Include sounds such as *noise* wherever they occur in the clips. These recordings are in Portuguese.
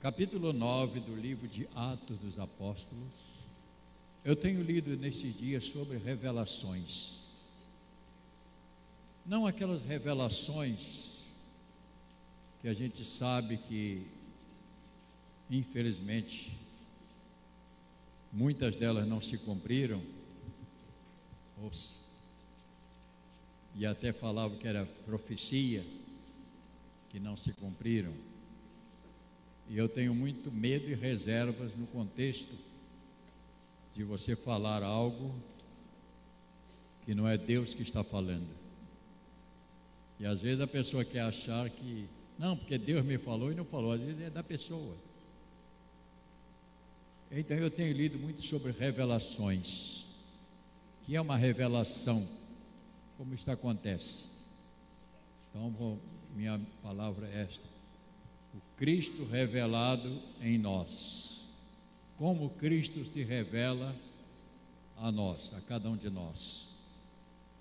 capítulo 9 do livro de Atos dos Apóstolos. Eu tenho lido nesses dias sobre revelações. Não aquelas revelações que a gente sabe que, infelizmente, muitas delas não se cumpriram, e até falavam que era profecia, que não se cumpriram. E eu tenho muito medo e reservas no contexto de você falar algo que não é Deus que está falando. E às vezes a pessoa quer achar que, não, porque Deus me falou e não falou, às vezes é da pessoa. Então eu tenho lido muito sobre revelações, que é uma revelação, como isto acontece. Então, minha palavra é esta Cristo revelado em nós. Como Cristo se revela a nós, a cada um de nós.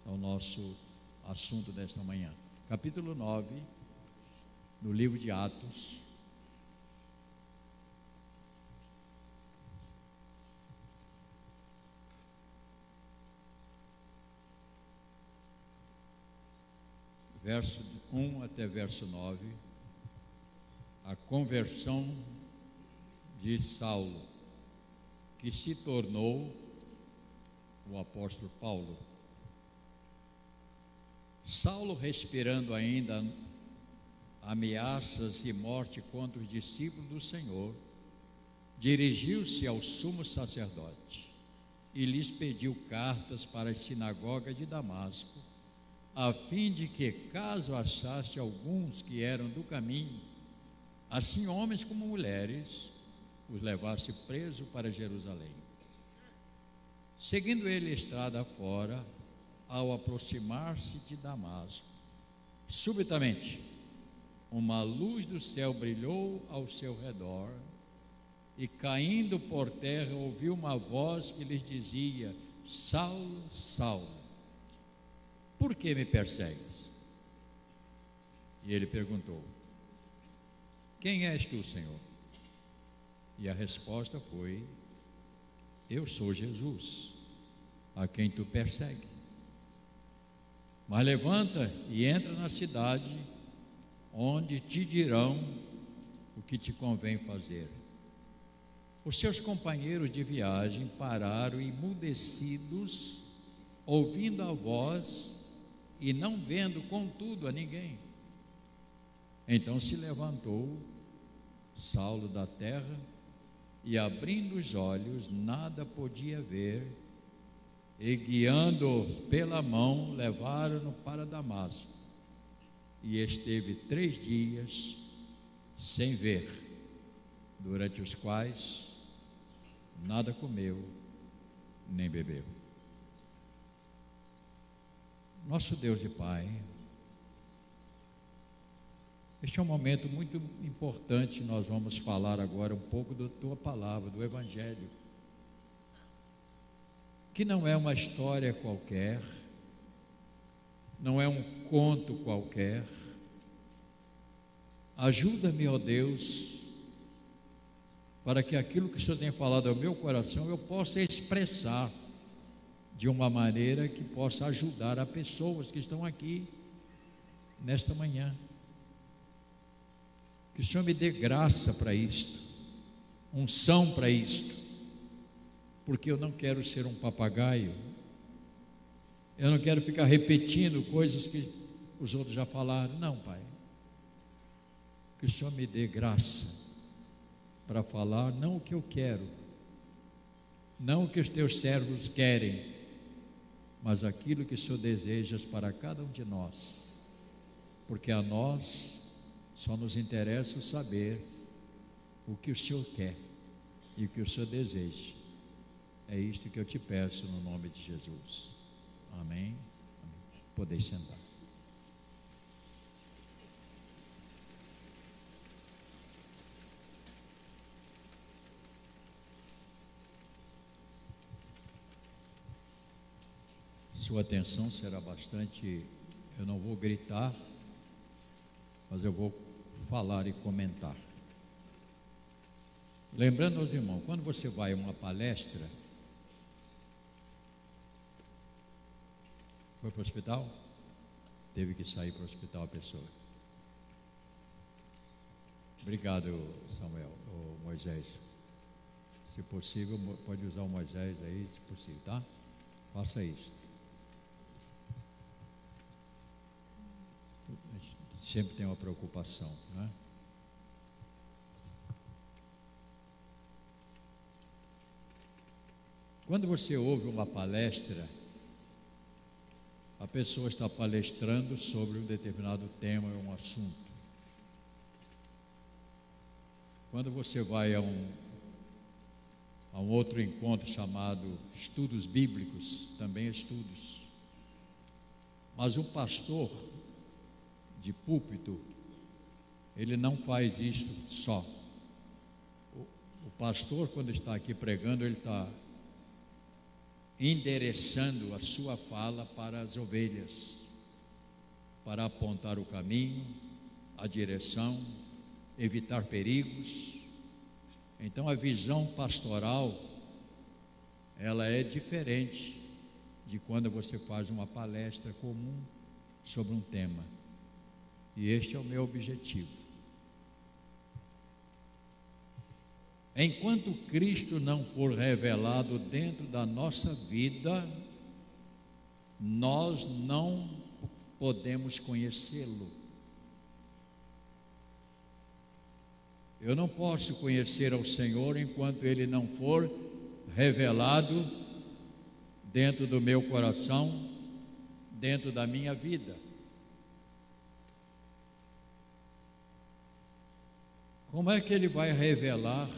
É o nosso assunto desta manhã. Capítulo 9, no livro de Atos. Verso 1 até verso 9 a conversão de Saulo, que se tornou o apóstolo Paulo. Saulo, respirando ainda ameaças e morte contra os discípulos do Senhor, dirigiu-se ao sumo sacerdote e lhes pediu cartas para as sinagogas de Damasco, a fim de que, caso achasse alguns que eram do caminho, assim homens como mulheres, os levasse preso para Jerusalém. Seguindo ele a estrada fora, ao aproximar-se de Damasco, subitamente uma luz do céu brilhou ao seu redor, e caindo por terra ouviu uma voz que lhes dizia: Saulo, Saulo, por que me persegues? E ele perguntou: quem és tu, Senhor? E a resposta foi: Eu sou Jesus, a quem tu persegue. Mas levanta e entra na cidade, onde te dirão o que te convém fazer. Os seus companheiros de viagem pararam emudecidos, ouvindo a voz e não vendo, contudo, a ninguém. Então se levantou Saulo da terra e, abrindo os olhos, nada podia ver, e guiando pela mão, levaram-no para Damasco. E esteve três dias sem ver, durante os quais nada comeu nem bebeu. Nosso Deus e Pai, este é um momento muito importante. Nós vamos falar agora um pouco da tua palavra, do Evangelho, que não é uma história qualquer, não é um conto qualquer. Ajuda-me, ó Deus, para que aquilo que o Senhor tem falado ao meu coração eu possa expressar de uma maneira que possa ajudar a pessoas que estão aqui nesta manhã. Que o Senhor me dê graça para isto, unção para isto, porque eu não quero ser um papagaio, eu não quero ficar repetindo coisas que os outros já falaram. Não, Pai. Que o Senhor me dê graça para falar não o que eu quero, não o que os teus servos querem, mas aquilo que o Senhor deseja para cada um de nós, porque a nós só nos interessa saber o que o Senhor quer e o que o Senhor deseja. É isto que eu te peço no nome de Jesus. Amém. Amém. Podeis sentar. Sua atenção será bastante. Eu não vou gritar, mas eu vou falar e comentar. Lembrando aos irmãos, quando você vai a uma palestra, foi para o hospital? Teve que sair para o hospital a pessoa. Obrigado, Samuel, ou Moisés. Se possível, pode usar o Moisés aí, se possível, tá? Faça isso. Sempre tem uma preocupação, né? Quando você ouve uma palestra, a pessoa está palestrando sobre um determinado tema, um assunto. Quando você vai a um, a um outro encontro chamado Estudos Bíblicos, também estudos. Mas o pastor de púlpito, ele não faz isso só. O, o pastor, quando está aqui pregando, ele está endereçando a sua fala para as ovelhas, para apontar o caminho, a direção, evitar perigos. Então a visão pastoral ela é diferente de quando você faz uma palestra comum sobre um tema. E este é o meu objetivo. Enquanto Cristo não for revelado dentro da nossa vida, nós não podemos conhecê-lo. Eu não posso conhecer ao Senhor enquanto Ele não for revelado dentro do meu coração, dentro da minha vida. Como é que Ele vai revelar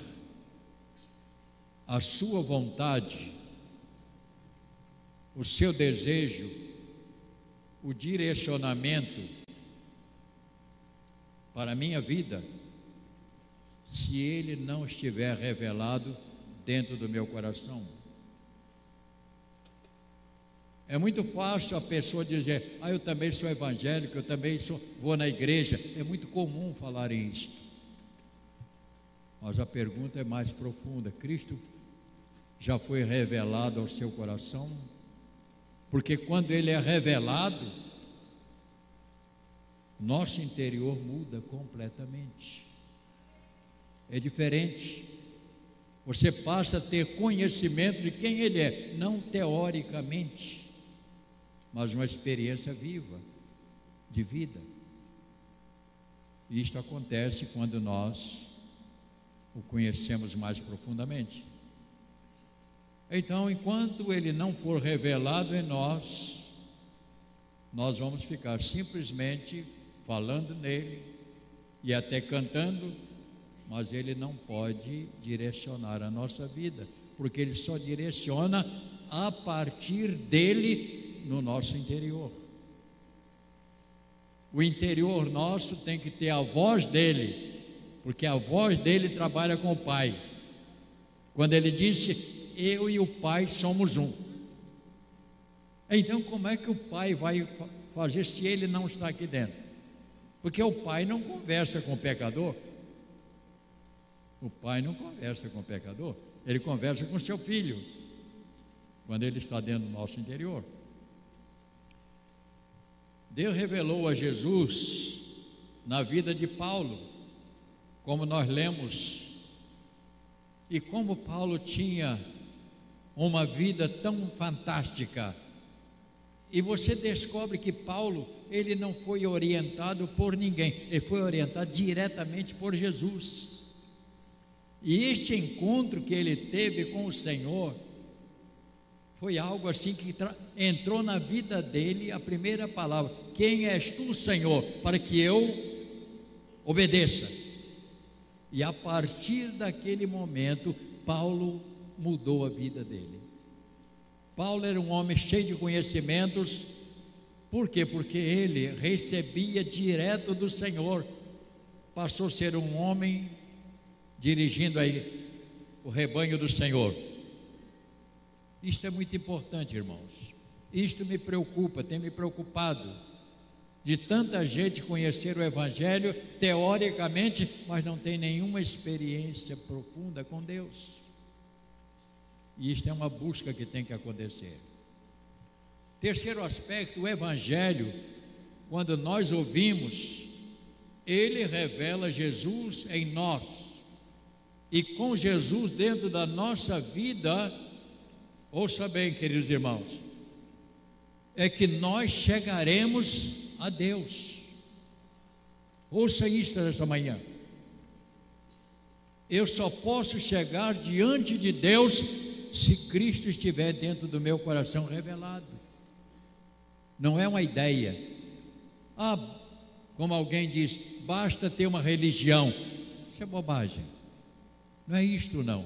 a sua vontade, o seu desejo, o direcionamento para a minha vida, se ele não estiver revelado dentro do meu coração. É muito fácil a pessoa dizer: "Ah, eu também sou evangélico, eu também sou, vou na igreja". É muito comum falar isso. Mas a pergunta é mais profunda. Cristo já foi revelado ao seu coração? Porque quando ele é revelado, nosso interior muda completamente. É diferente. Você passa a ter conhecimento de quem ele é, não teoricamente, mas uma experiência viva, de vida. Isto acontece quando nós o conhecemos mais profundamente. Então, enquanto ele não for revelado em nós, nós vamos ficar simplesmente falando nele e até cantando, mas ele não pode direcionar a nossa vida, porque ele só direciona a partir dele no nosso interior. O interior nosso tem que ter a voz dele, porque a voz dele trabalha com o Pai. Quando ele disse: eu e o Pai somos um. Então, como é que o Pai vai fazer se ele não está aqui dentro? Porque o Pai não conversa com o pecador. O Pai não conversa com o pecador, ele conversa com seu filho, quando ele está dentro do nosso interior. Deus revelou a Jesus na vida de Paulo, como nós lemos, e como Paulo tinha uma vida tão fantástica. E você descobre que Paulo, ele não foi orientado por ninguém, ele foi orientado diretamente por Jesus. E este encontro que ele teve com o Senhor foi algo assim que entrou na vida dele a primeira palavra: Quem és tu, Senhor, para que eu obedeça? E a partir daquele momento, Paulo mudou a vida dele. Paulo era um homem cheio de conhecimentos, por quê? Porque ele recebia direto do Senhor, passou a ser um homem dirigindo aí o rebanho do Senhor. Isto é muito importante, irmãos. Isto me preocupa, tem me preocupado. De tanta gente conhecer o Evangelho teoricamente, mas não tem nenhuma experiência profunda com Deus. E isto é uma busca que tem que acontecer. Terceiro aspecto, o Evangelho, quando nós ouvimos, ele revela Jesus em nós. E com Jesus dentro da nossa vida, ouça bem, queridos irmãos, é que nós chegaremos a Deus. Ouça isto nessa manhã. Eu só posso chegar diante de Deus se Cristo estiver dentro do meu coração revelado. Não é uma ideia. Ah, como alguém diz, basta ter uma religião. Isso é bobagem. Não é isto não.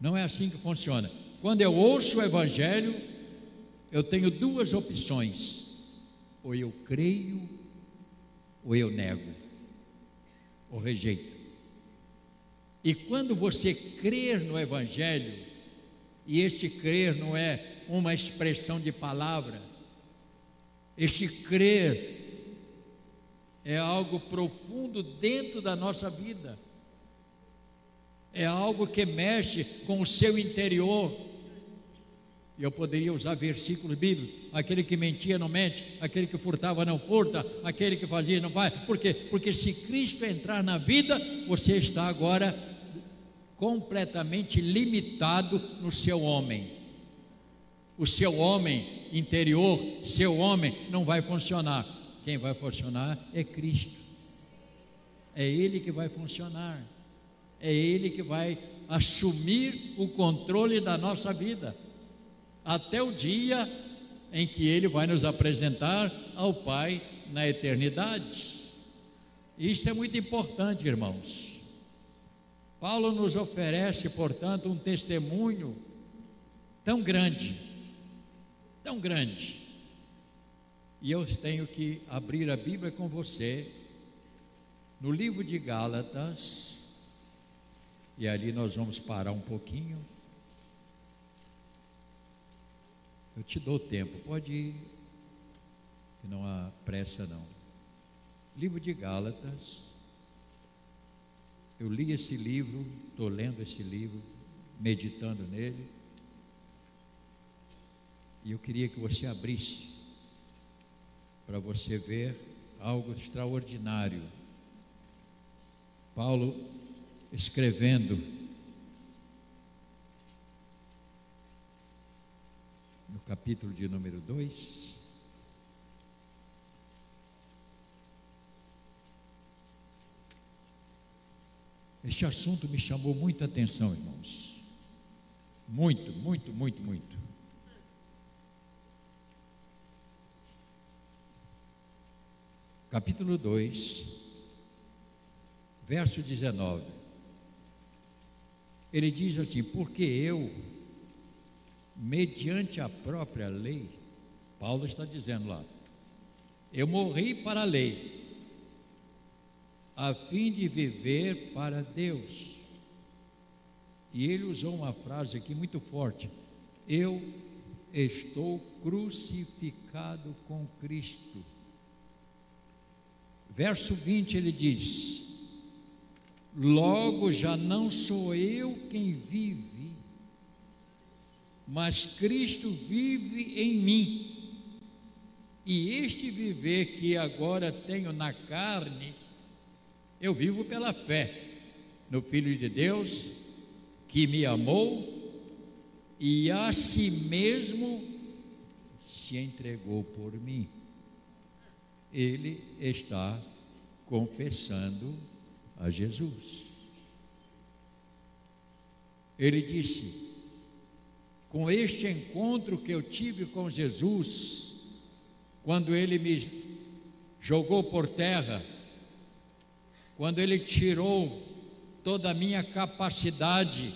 Não é assim que funciona. Quando eu ouço o evangelho, eu tenho duas opções: ou eu creio, ou eu nego, ou rejeito. E quando você crer no Evangelho, e este crer não é uma expressão de palavra, este crer é algo profundo dentro da nossa vida, é algo que mexe com o seu interior, eu poderia usar versículos bíblicos: aquele que mentia não mente, aquele que furtava não furta, aquele que fazia não faz. Por quê? Porque se Cristo entrar na vida, você está agora completamente limitado no seu homem. O seu homem interior, seu homem, não vai funcionar. Quem vai funcionar é Cristo. É Ele que vai funcionar. É Ele que vai assumir o controle da nossa vida até o dia em que ele vai nos apresentar ao Pai na eternidade. Isto é muito importante, irmãos. Paulo nos oferece, portanto, um testemunho tão grande, tão grande. E eu tenho que abrir a Bíblia com você no livro de Gálatas, e ali nós vamos parar um pouquinho. Eu te dou tempo, pode ir, que não há pressa não. Livro de Gálatas. Eu li esse livro, estou lendo esse livro, meditando nele. E eu queria que você abrisse para você ver algo extraordinário. Paulo escrevendo no capítulo de número 2. Este assunto me chamou muita atenção, irmãos. Muito, muito, muito, muito. Capítulo 2, verso 19. Ele diz assim: Porque eu mediante a própria lei, Paulo está dizendo lá, eu morri para a lei, a fim de viver para Deus. E ele usou uma frase aqui muito forte: Eu estou crucificado com Cristo. Verso 20 ele diz: Logo já não sou eu quem vive, mas Cristo vive em mim. E este viver que agora tenho na carne, eu vivo pela fé no Filho de Deus, que me amou e a si mesmo se entregou por mim. Ele está confessando a Jesus. Ele disse: com este encontro que eu tive com Jesus, quando ele me jogou por terra, quando ele tirou toda a minha capacidade,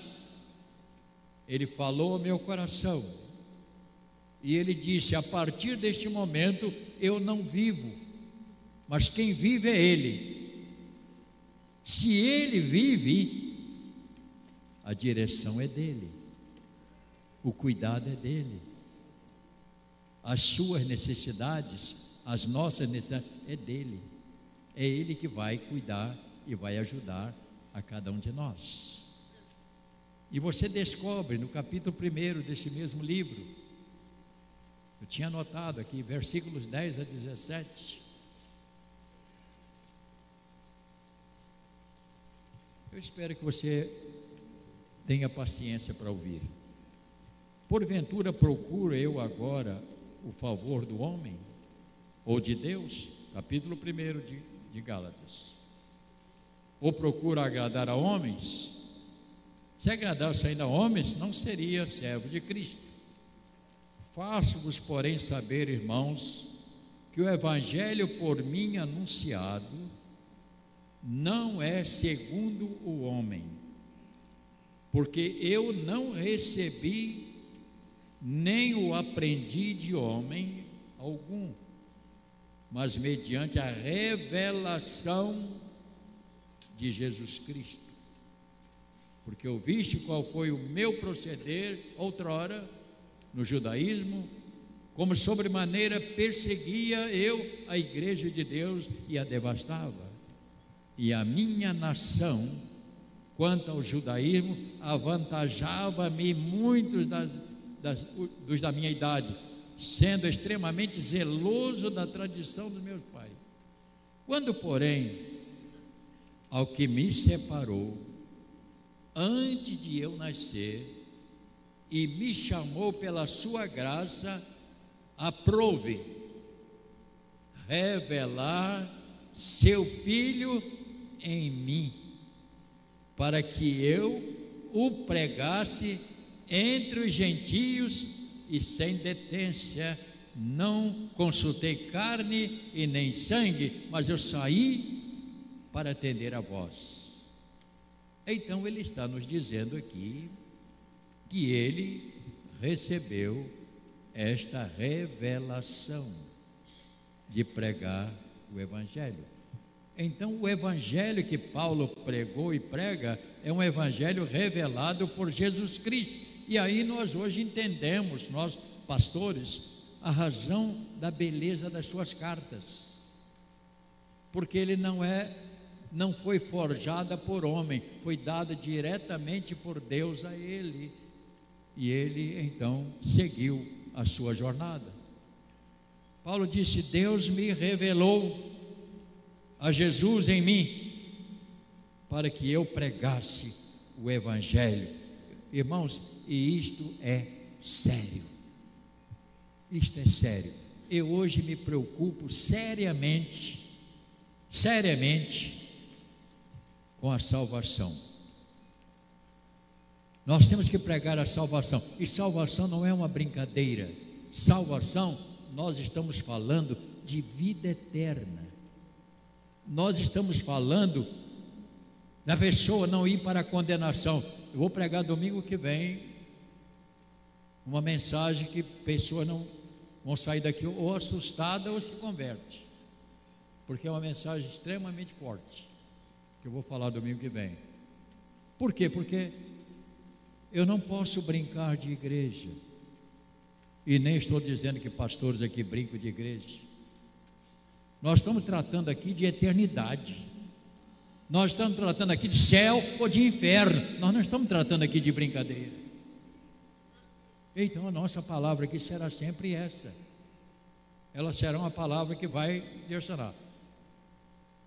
ele falou ao meu coração. E ele disse: A partir deste momento eu não vivo, mas quem vive é Ele. Se Ele vive, a direção é dele o cuidado é dele. As suas necessidades, as nossas necessidades, é dele. É ele que vai cuidar e vai ajudar a cada um de nós. E você descobre no capítulo 1 desse mesmo livro, eu tinha anotado aqui, versículos 10 a 17. Eu espero que você tenha paciência para ouvir. Porventura procuro eu agora o favor do homem ou de Deus? Capítulo 1 de, de Gálatas. Ou procuro agradar a homens? Se agradasse ainda a homens, não seria servo de Cristo. Faço-vos, porém, saber, irmãos, que o evangelho por mim anunciado não é segundo o homem, porque eu não recebi nem o aprendi de homem algum, mas mediante a revelação de Jesus Cristo. Porque ouviste qual foi o meu proceder outrora no judaísmo, como sobremaneira perseguia eu a igreja de Deus e a devastava. E a minha nação, quanto ao judaísmo, avantajava-me muitos das, das, dos da minha idade, sendo extremamente zeloso da tradição dos meus pais. Quando, porém, ao que me separou, antes de eu nascer, e me chamou pela sua graça, aprove revelar seu filho em mim, para que eu o pregasse entre os gentios e sem detência. Não consultei carne e nem sangue, mas eu saí para atender a vós. Então ele está nos dizendo aqui que ele recebeu esta revelação de pregar o Evangelho. Então, o Evangelho que Paulo pregou e prega é um Evangelho revelado por Jesus Cristo. E aí nós hoje entendemos, nós pastores, a razão da beleza das suas cartas. Porque ele não é não foi forjada por homem, foi dada diretamente por Deus a ele e ele então seguiu a sua jornada. Paulo disse: Deus me revelou a Jesus em mim, para que eu pregasse o Evangelho. Irmãos, e isto é sério. Isto é sério. Eu hoje me preocupo seriamente, seriamente, com a salvação nós temos que pregar a salvação. E salvação não é uma brincadeira. Salvação, nós estamos falando de vida eterna. Nós estamos falando da pessoa não ir para a condenação. Eu vou pregar domingo que vem uma mensagem que pessoas não vão sair daqui ou assustada ou se converte. Porque é uma mensagem extremamente forte que eu vou falar domingo que vem. Por quê? Porque eu não posso brincar de igreja. E nem estou dizendo que pastores aqui brincam de igreja. Nós estamos tratando aqui de eternidade. Nós estamos tratando aqui de céu ou de inferno. Nós não estamos tratando aqui de brincadeira. Então a nossa palavra aqui será sempre essa. Ela será uma palavra que vai direcionar.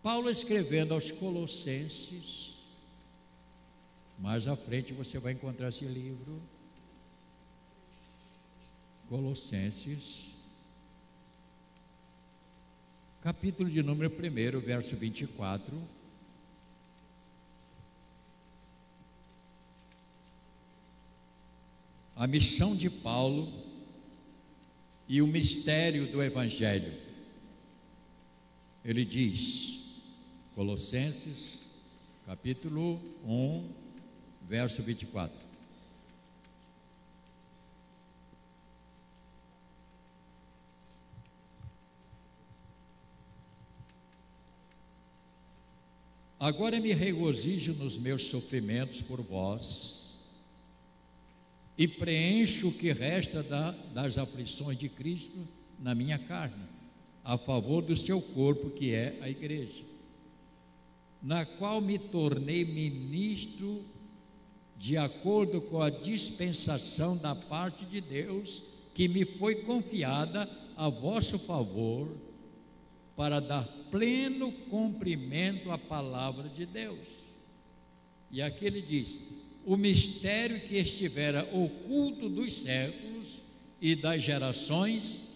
Paulo escrevendo aos Colossenses, mais à frente você vai encontrar esse livro, Colossenses, capítulo de número 1, verso 24. A missão de Paulo e o mistério do Evangelho. Ele diz, Colossenses, capítulo 1, verso 24. Agora me regozijo nos meus sofrimentos por vós e preencho o que resta da, das aflições de Cristo na minha carne, a favor do seu corpo, que é a igreja, na qual me tornei ministro de acordo com a dispensação da parte de Deus que me foi confiada a vosso favor para dar pleno cumprimento à palavra de Deus. E aqui ele diz: o mistério que estivera oculto dos séculos e das gerações,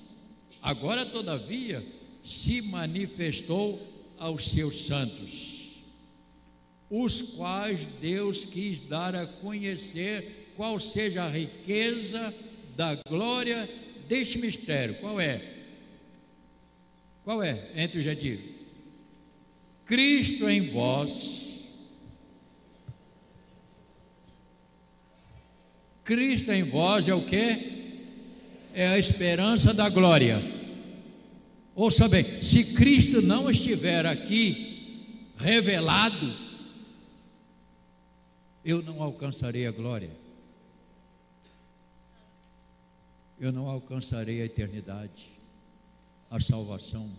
agora todavia se manifestou aos seus santos, os quais Deus quis dar a conhecer qual seja a riqueza da glória deste mistério. Qual é? Qual é entre os gentios? Cristo em vós. Cristo em vós é o que? É a esperança da glória. Ouça bem, se Cristo não estiver aqui revelado, eu não alcançarei a glória. Eu não alcançarei a eternidade a salvação.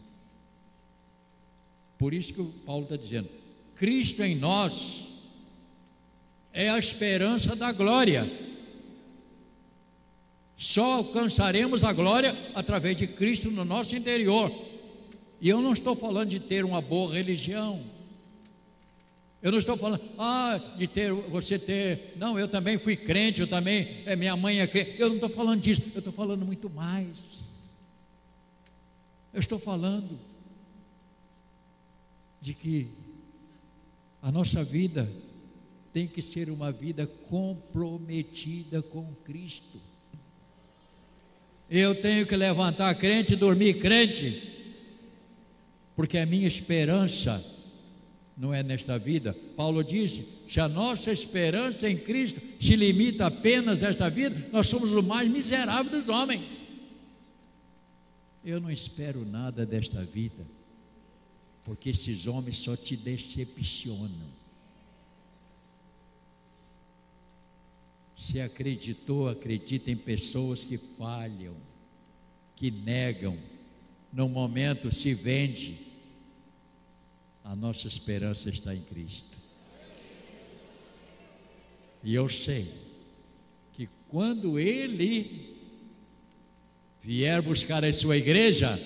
Por isso que o Paulo está dizendo: Cristo em nós é a esperança da glória. Só alcançaremos a glória através de Cristo no nosso interior. E eu não estou falando de ter uma boa religião. Eu não estou falando, ah, de ter, você ter, não, eu também fui crente, eu também, é, minha mãe é crente. Eu não estou falando disso, eu estou falando muito mais. Eu estou falando de que a nossa vida tem que ser uma vida comprometida com Cristo. Eu tenho que levantar crente e dormir crente, porque a minha esperança não é nesta vida. Paulo disse: se a nossa esperança em Cristo se limita apenas a esta vida, nós somos o mais miserável dos homens. Eu não espero nada desta vida, porque esses homens só te decepcionam. Se acreditou, acredita em pessoas que falham, que negam, no momento se vende. A nossa esperança está em Cristo. E eu sei que quando Ele vier buscar a sua igreja,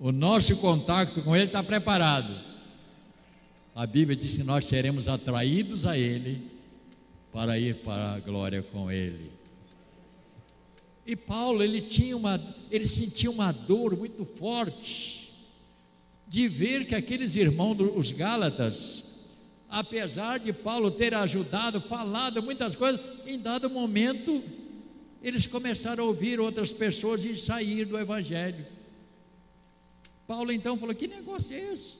o nosso contato com Ele está preparado. A Bíblia diz que nós seremos atraídos a Ele para ir para a glória com Ele. E Paulo, ele tinha uma, ele sentia uma dor muito forte de ver que aqueles irmãos, os Gálatas, apesar de Paulo ter ajudado, falado muitas coisas, em dado momento eles começaram a ouvir outras pessoas e sair do Evangelho. Paulo então falou: Que negócio é esse?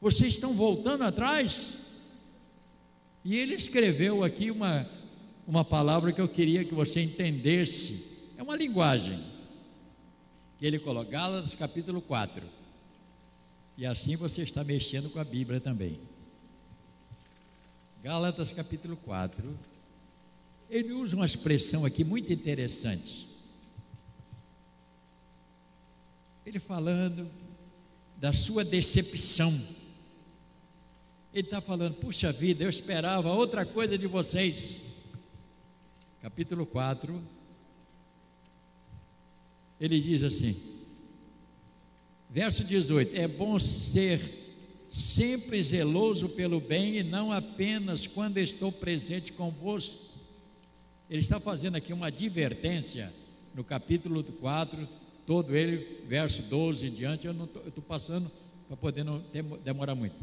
Vocês estão voltando atrás? E ele escreveu aqui uma, uma palavra que eu queria que você entendesse. É uma linguagem. Que ele coloca, Gálatas capítulo 4. E assim você está mexendo com a Bíblia também. Gálatas capítulo 4 ele usa uma expressão aqui muito interessante. Ele falando da sua decepção. Ele está falando, puxa vida, eu esperava outra coisa de vocês. Capítulo 4, ele diz assim, verso 18: É bom ser sempre zeloso pelo bem e não apenas quando estou presente convosco ele está fazendo aqui uma advertência no capítulo 4, todo ele, verso 12 em diante. Eu estou passando para poder não demorar muito.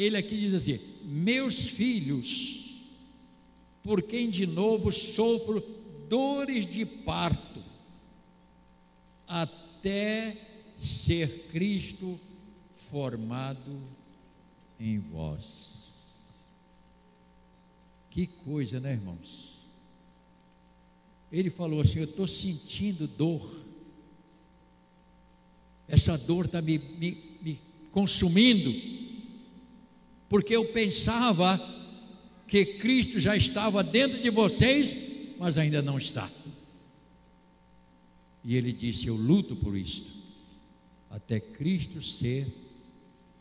Ele aqui diz assim: Meus filhos, por quem de novo sofro dores de parto, até ser Cristo formado em vós. Que coisa, né, irmãos? ele falou assim: Eu estou sentindo dor. Essa dor está me, me, me consumindo, porque eu pensava que Cristo já estava dentro de vocês, mas ainda não está. E ele disse: Eu luto por isto. até Cristo ser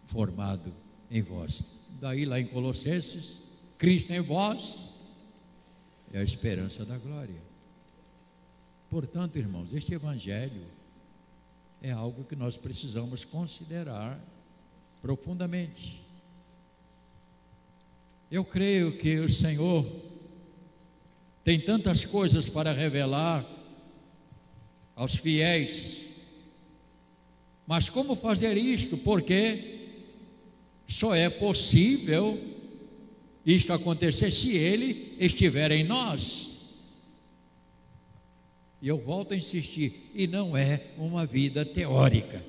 formado em vós. Daí lá em Colossenses, Cristo em vós é a esperança da glória. Portanto, irmãos, este evangelho é algo que nós precisamos considerar profundamente. Eu creio que o Senhor tem tantas coisas para revelar aos fiéis, mas como fazer isto? Porque só é possível isto acontecer se Ele estiver em nós. E eu volto a insistir, e não é uma vida teórica,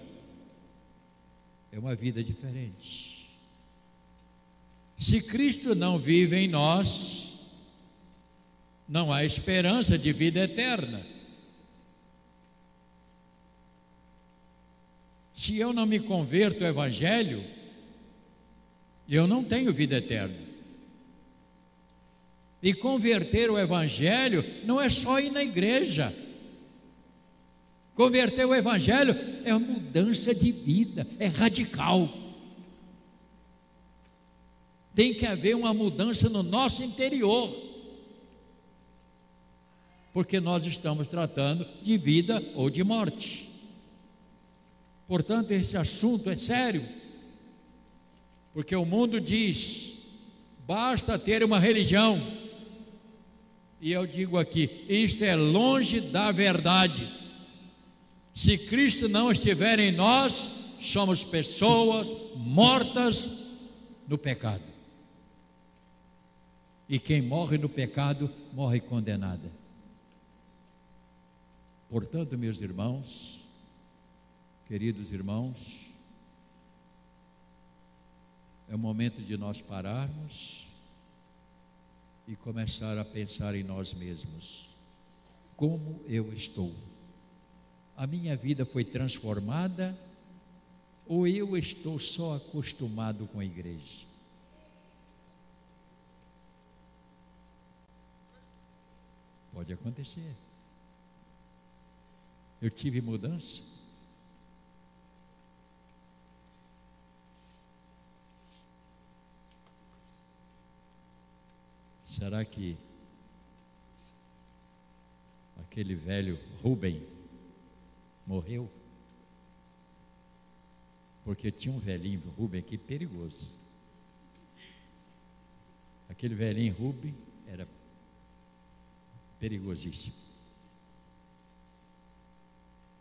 é uma vida diferente. Se Cristo não vive em nós, não há esperança de vida eterna. Se eu não me converto ao Evangelho, eu não tenho vida eterna. E converter o Evangelho não é só ir na igreja. Converter o Evangelho é mudança de vida, é radical. Tem que haver uma mudança no nosso interior, porque nós estamos tratando de vida ou de morte. Portanto, esse assunto é sério, porque o mundo diz: basta ter uma religião e eu digo aqui: isto é longe da verdade. Se Cristo não estiver em nós, somos pessoas mortas no pecado. E quem morre no pecado, morre condenada. Portanto, meus irmãos, queridos irmãos, é o momento de nós pararmos e começar a pensar em nós mesmos. Como eu estou? A minha vida foi transformada ou eu estou só acostumado com a igreja? Pode acontecer. Eu tive mudança. Será que aquele velho Rubem morreu? Porque tinha um velhinho Rubem aqui perigoso. Aquele velhinho Rubem era perigosíssimo.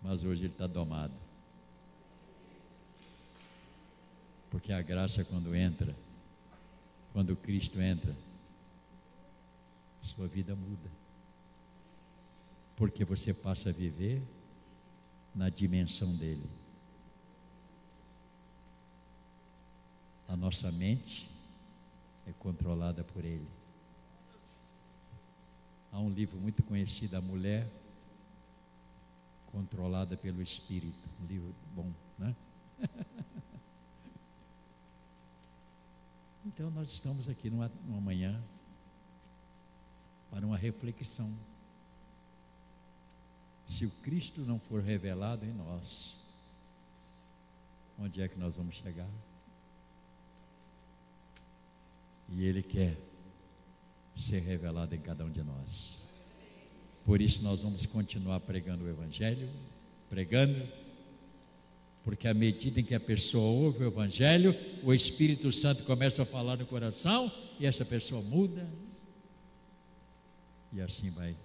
Mas hoje ele está domado. Porque a graça, quando entra, quando Cristo entra, sua vida muda. Porque você passa a viver na dimensão dele. A nossa mente é controlada por ele. Há um livro muito conhecido, A Mulher Controlada pelo Espírito. Um livro bom, né? *laughs* então nós estamos aqui numa, numa manhã para uma reflexão. Se o Cristo não for revelado em nós, onde é que nós vamos chegar? E Ele quer ser revelado em cada um de nós. Por isso nós vamos continuar pregando o Evangelho, pregando, porque à medida em que a pessoa ouve o Evangelho, o Espírito Santo começa a falar no coração e essa pessoa muda, e assim vai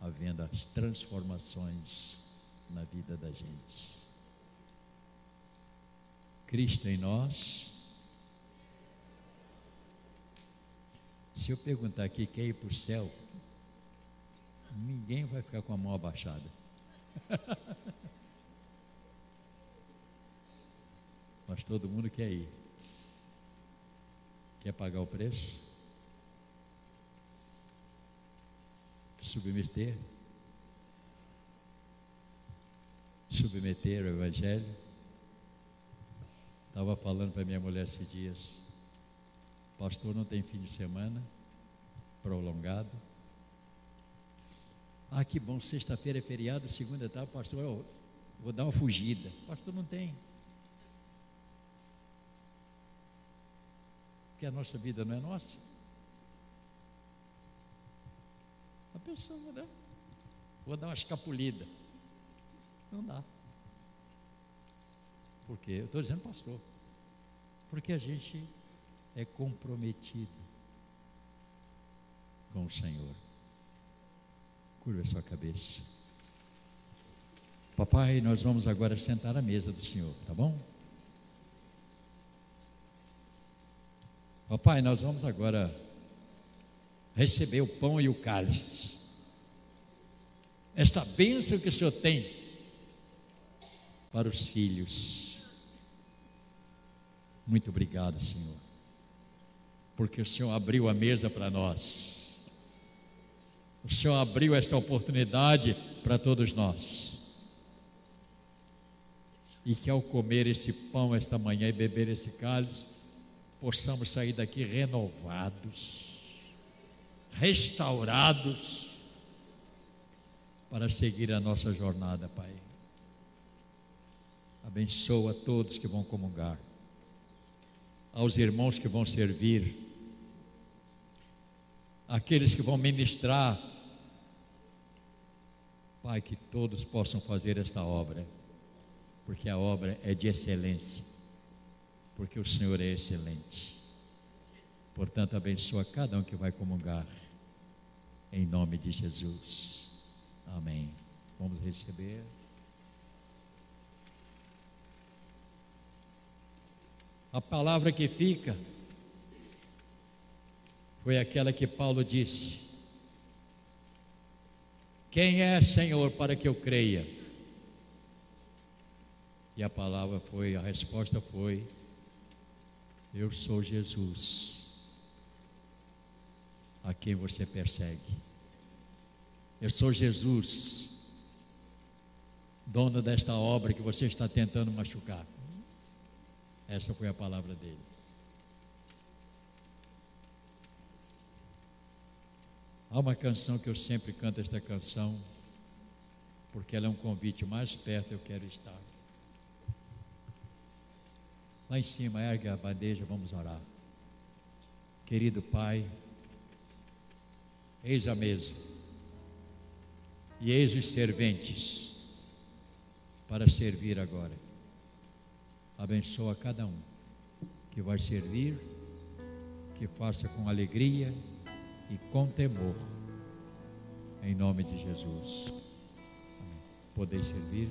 havendo as transformações na vida da gente. Cristo em nós. Se eu perguntar aqui quer ir para o céu, ninguém vai ficar com a mão abaixada. *laughs* Mas todo mundo quer ir. Quer pagar o preço? submeter, submeter o Evangelho. Estava falando para minha mulher esses dias, pastor não tem fim de semana prolongado. Ah, que bom, sexta-feira é feriado, segunda etapa, pastor, Vou dar uma fugida. Pastor, não tem. Porque a nossa vida não é nossa. A pessoa, né? Vou dar uma escapulida. Não dá. Por quê? Eu estou dizendo, pastor. Porque a gente é comprometido com o Senhor. Curva a sua cabeça. Papai, nós vamos agora sentar à mesa do Senhor, tá bom? Papai, nós vamos agora receber o pão e o cálice. Esta bênção que o Senhor tem para os filhos. Muito obrigado, Senhor, porque o Senhor abriu a mesa para nós. O Senhor abriu esta oportunidade para todos nós. E que ao comer esse pão esta manhã e beber esse cálice, possamos sair daqui renovados, restaurados, para seguir a nossa jornada, Pai. Abençoa todos que vão comungar, aos irmãos que vão servir, aqueles que vão ministrar. Pai, que todos possam fazer esta obra, porque a obra é de excelência, porque o Senhor é excelente. Portanto, abençoa cada um que vai comungar, em nome de Jesus. Amém. Vamos receber. A palavra que fica foi aquela que Paulo disse: Quem é Senhor para que eu creia? E a palavra foi, a resposta foi: Eu sou Jesus, a quem você persegue. Eu sou Jesus, dono desta obra que você está tentando machucar. Essa foi a palavra dele. Há uma canção que eu sempre canto esta canção, porque ela é um convite mais perto eu quero estar. Lá em cima, ergue a bandeja, vamos orar. Querido Pai, eis a mesa e eis os serventes para servir agora. Abençoa cada um que vai servir, que faça com alegria e com temor, em nome de Jesus. Poder servir.